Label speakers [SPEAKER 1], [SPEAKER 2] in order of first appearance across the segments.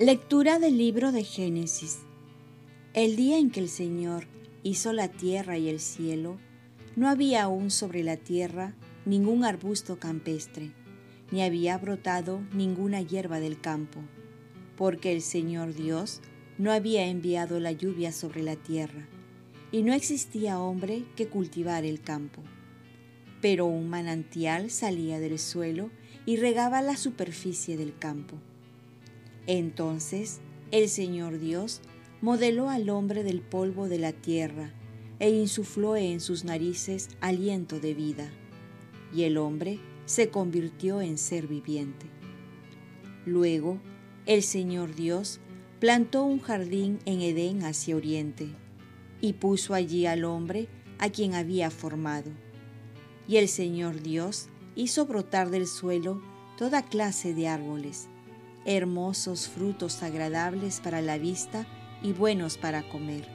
[SPEAKER 1] Lectura del libro de Génesis. El día en que el Señor hizo la tierra y el cielo, no había aún sobre la tierra ningún arbusto campestre, ni había brotado ninguna hierba del campo, porque el Señor Dios no había enviado la lluvia sobre la tierra, y no existía hombre que cultivara el campo. Pero un manantial salía del suelo y regaba la superficie del campo entonces el Señor Dios modeló al hombre del polvo de la tierra e insufló en sus narices aliento de vida, y el hombre se convirtió en ser viviente. Luego, el Señor Dios plantó un jardín en Edén hacia oriente, y puso allí al hombre a quien había formado. Y el Señor Dios hizo brotar del suelo toda clase de árboles, hermosos frutos agradables para la vista y buenos para comer.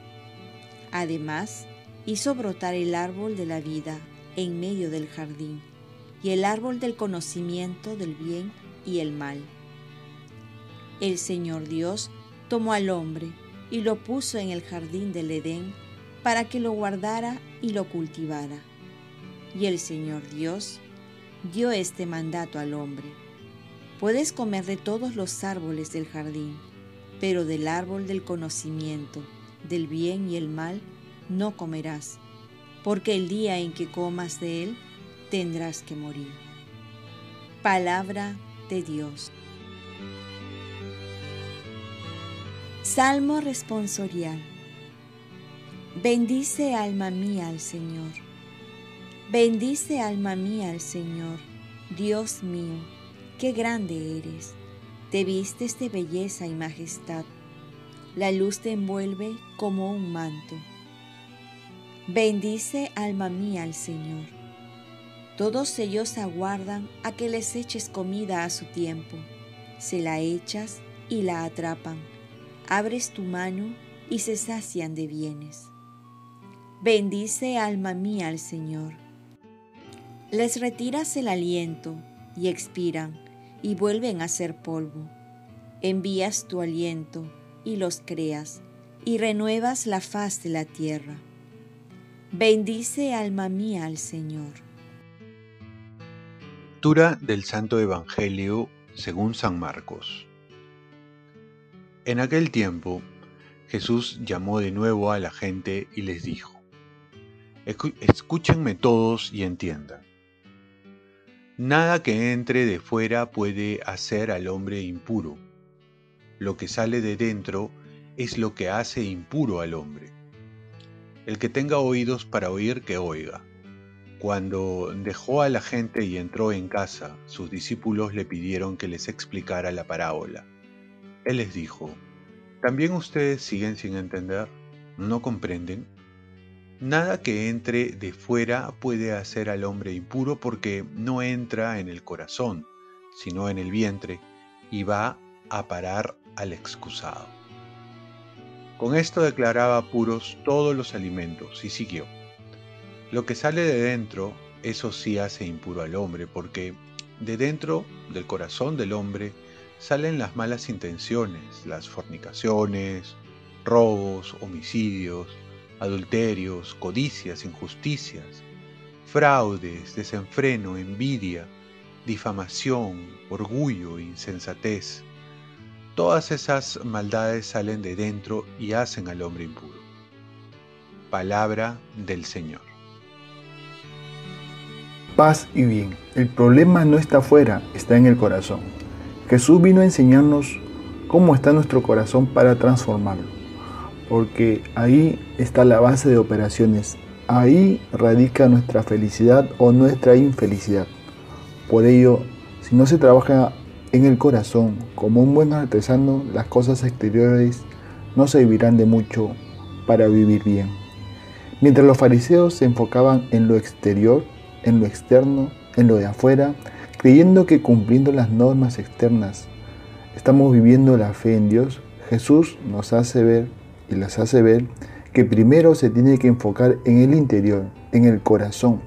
[SPEAKER 1] Además, hizo brotar el árbol de la vida en medio del jardín y el árbol del conocimiento del bien y el mal. El Señor Dios tomó al hombre y lo puso en el jardín del Edén para que lo guardara y lo cultivara. Y el Señor Dios dio este mandato al hombre Puedes comer de todos los árboles del jardín, pero del árbol del conocimiento, del bien y el mal, no comerás, porque el día en que comas de él, tendrás que morir. Palabra de Dios. Salmo responsorial. Bendice alma mía al Señor. Bendice alma mía al Señor, Dios mío qué grande eres. Te vistes de belleza y majestad. La luz te envuelve como un manto. Bendice alma mía al Señor. Todos ellos aguardan a que les eches comida a su tiempo. Se la echas y la atrapan. Abres tu mano y se sacian de bienes. Bendice alma mía al Señor. Les retiras el aliento y expiran y vuelven a ser polvo. Envías tu aliento y los creas y renuevas la faz de la tierra. Bendice alma mía al Señor.
[SPEAKER 2] Lectura del Santo Evangelio según San Marcos. En aquel tiempo, Jesús llamó de nuevo a la gente y les dijo, Escúchenme todos y entiendan. Nada que entre de fuera puede hacer al hombre impuro. Lo que sale de dentro es lo que hace impuro al hombre. El que tenga oídos para oír, que oiga. Cuando dejó a la gente y entró en casa, sus discípulos le pidieron que les explicara la parábola. Él les dijo, ¿también ustedes siguen sin entender? ¿No comprenden? Nada que entre de fuera puede hacer al hombre impuro porque no entra en el corazón, sino en el vientre, y va a parar al excusado. Con esto declaraba puros todos los alimentos y siguió. Lo que sale de dentro, eso sí hace impuro al hombre, porque de dentro del corazón del hombre salen las malas intenciones, las fornicaciones, robos, homicidios, adulterios, codicias, injusticias, fraudes, desenfreno, envidia, difamación, orgullo, insensatez. Todas esas maldades salen de dentro y hacen al hombre impuro. Palabra del Señor.
[SPEAKER 3] Paz y bien. El problema no está afuera, está en el corazón. Jesús vino a enseñarnos cómo está nuestro corazón para transformarlo porque ahí está la base de operaciones. Ahí radica nuestra felicidad o nuestra infelicidad. Por ello, si no se trabaja en el corazón como un buen artesano, las cosas exteriores no servirán de mucho para vivir bien. Mientras los fariseos se enfocaban en lo exterior, en lo externo, en lo de afuera, creyendo que cumpliendo las normas externas estamos viviendo la fe en Dios, Jesús nos hace ver y las hace ver que primero se tiene que enfocar en el interior, en el corazón,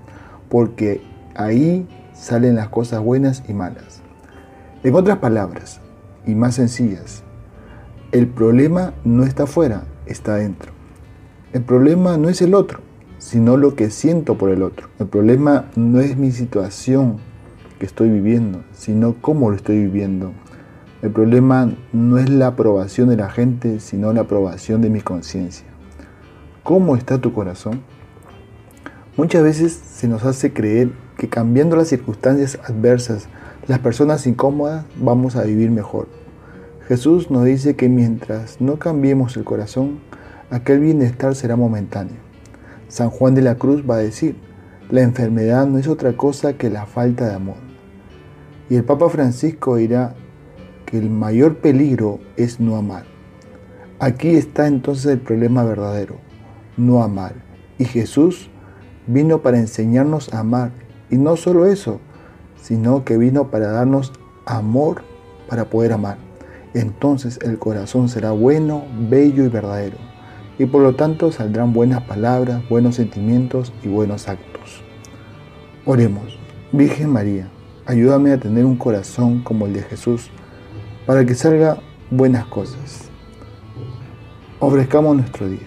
[SPEAKER 3] porque ahí salen las cosas buenas y malas. En otras palabras, y más sencillas, el problema no está afuera, está dentro. El problema no es el otro, sino lo que siento por el otro. El problema no es mi situación que estoy viviendo, sino cómo lo estoy viviendo. El problema no es la aprobación de la gente, sino la aprobación de mi conciencia. ¿Cómo está tu corazón? Muchas veces se nos hace creer que cambiando las circunstancias adversas, las personas incómodas, vamos a vivir mejor. Jesús nos dice que mientras no cambiemos el corazón, aquel bienestar será momentáneo. San Juan de la Cruz va a decir, la enfermedad no es otra cosa que la falta de amor. Y el Papa Francisco dirá que el mayor peligro es no amar. Aquí está entonces el problema verdadero, no amar. Y Jesús vino para enseñarnos a amar. Y no solo eso, sino que vino para darnos amor para poder amar. Entonces el corazón será bueno, bello y verdadero. Y por lo tanto saldrán buenas palabras, buenos sentimientos y buenos actos. Oremos. Virgen María, ayúdame a tener un corazón como el de Jesús, para que salga buenas cosas. Ofrezcamos nuestro día.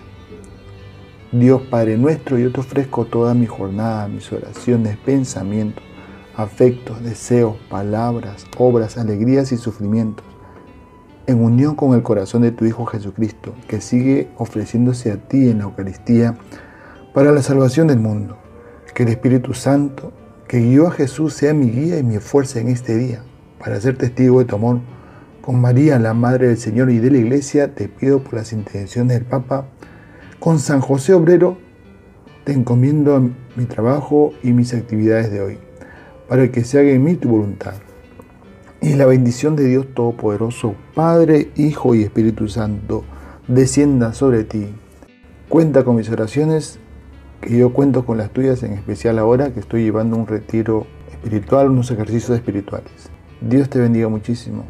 [SPEAKER 3] Dios Padre nuestro, yo te ofrezco toda mi jornada, mis oraciones, pensamientos, afectos, deseos, palabras, obras, alegrías y sufrimientos, en unión con el corazón de tu Hijo Jesucristo, que sigue ofreciéndose a ti en la Eucaristía para la salvación del mundo. Que el Espíritu Santo, que guió a Jesús, sea mi guía y mi fuerza en este día, para ser testigo de tu amor. Con María, la Madre del Señor y de la Iglesia, te pido por las intenciones del Papa, con San José Obrero, te encomiendo mi trabajo y mis actividades de hoy para que se haga en mí tu voluntad. Y la bendición de Dios Todopoderoso, Padre, Hijo y Espíritu Santo, descienda sobre ti. Cuenta con mis oraciones, que yo cuento con las tuyas, en especial ahora que estoy llevando un retiro espiritual, unos ejercicios espirituales. Dios te bendiga muchísimo.